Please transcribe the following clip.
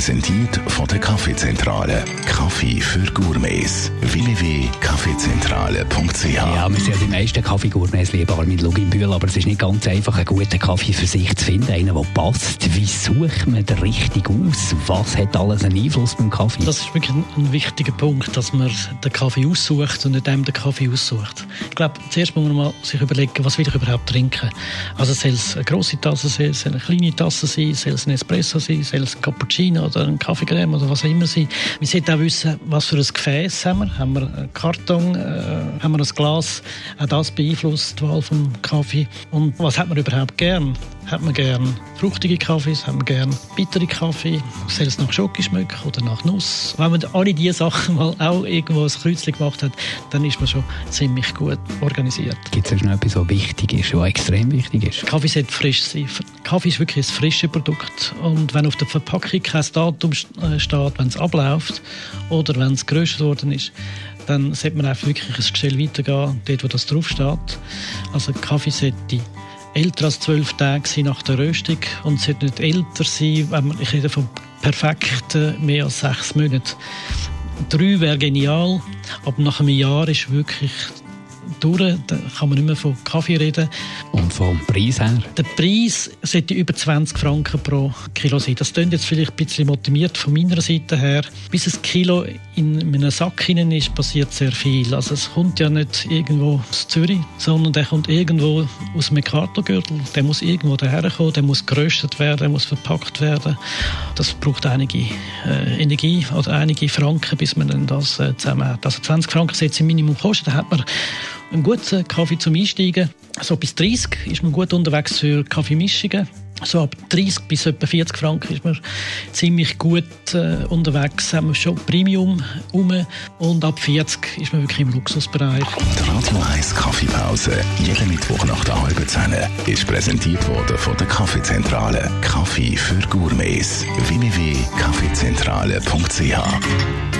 Präsentiert von der Kaffeezentrale. Kaffee für Gourmets. www.kaffeezentrale.ch Ja, wir sind ja die meisten Kaffeegourmets lieber Armin Luginbühl, aber es ist nicht ganz einfach, einen guten Kaffee für sich zu finden, einen, der passt. Wie sucht man den richtig aus? Was hat alles einen Einfluss beim Kaffee? Das ist wirklich ein, ein wichtiger Punkt, dass man den Kaffee aussucht und nicht dem den Kaffee aussucht. Ich glaube, zuerst muss man mal sich überlegen, was will ich überhaupt trinken. Also soll es eine grosse Tasse sein, soll es eine kleine Tasse sein, soll es ein Espresso sein, soll es ein Cappuccino oder ein Kaffeecreme oder was auch immer sein. Wir sollten auch wissen, was für ein Gefäß haben wir. Haben wir einen Karton, äh, haben wir ein Glas? Auch das beeinflusst die Wahl vom Kaffee. Und was hat man überhaupt gern? Hat man gern fruchtige Kaffees? Hat man gern bittere Kaffee? Soll es nach Schoki schmecken oder nach Nuss? Wenn man alle diese Sachen mal auch irgendwo ein Kreuzchen gemacht hat, dann ist man schon ziemlich gut organisiert. Gibt es noch etwas, was wichtig ist, was extrem wichtig ist? Kaffee sollte frisch sein. Kaffee ist wirklich ein frisches Produkt. Und wenn auf der Verpackung kein Datum äh, steht, wenn es abläuft oder wenn es geröstet worden ist, dann sollte man einfach wirklich ein Gestell weitergehen, dort wo das draufsteht. Also Kaffee sollte älter als zwölf Tage nach der Röstung und sollte nicht älter sein, ich rede von perfekten mehr als sechs Monaten. Drei wäre genial, aber nach einem Jahr ist wirklich durch. Da kann man nicht mehr von Kaffee reden. Und vom Preis her? Der Preis sollte über 20 Franken pro Kilo sein. Das klingt jetzt vielleicht ein bisschen motiviert von meiner Seite her. Bis ein Kilo in einem Sack hinein ist, passiert sehr viel. Also es kommt ja nicht irgendwo aus Zürich, sondern der kommt irgendwo aus dem Mercator-Gürtel. Der muss irgendwo daherkommen, der muss geröstet werden, der muss verpackt werden. Das braucht einige äh, Energie oder einige Franken, bis man dann das äh, zusammen hat. Also 20 Franken sollte im Minimum kosten. Da hat man einen guten Kaffee zum Einsteigen. So bis 30 ist man gut unterwegs für Kaffeemischungen. So ab 30 bis etwa 40 Franken ist man ziemlich gut äh, unterwegs, haben wir schon Premium rum und ab 40 ist man wirklich im Luxusbereich. Die Radio 1 Kaffeepause, jeden Mittwoch nach der halben Zehn, ist präsentiert worden von der Kaffeezentrale. Kaffee für Gourmets. www.kaffeezentrale.ch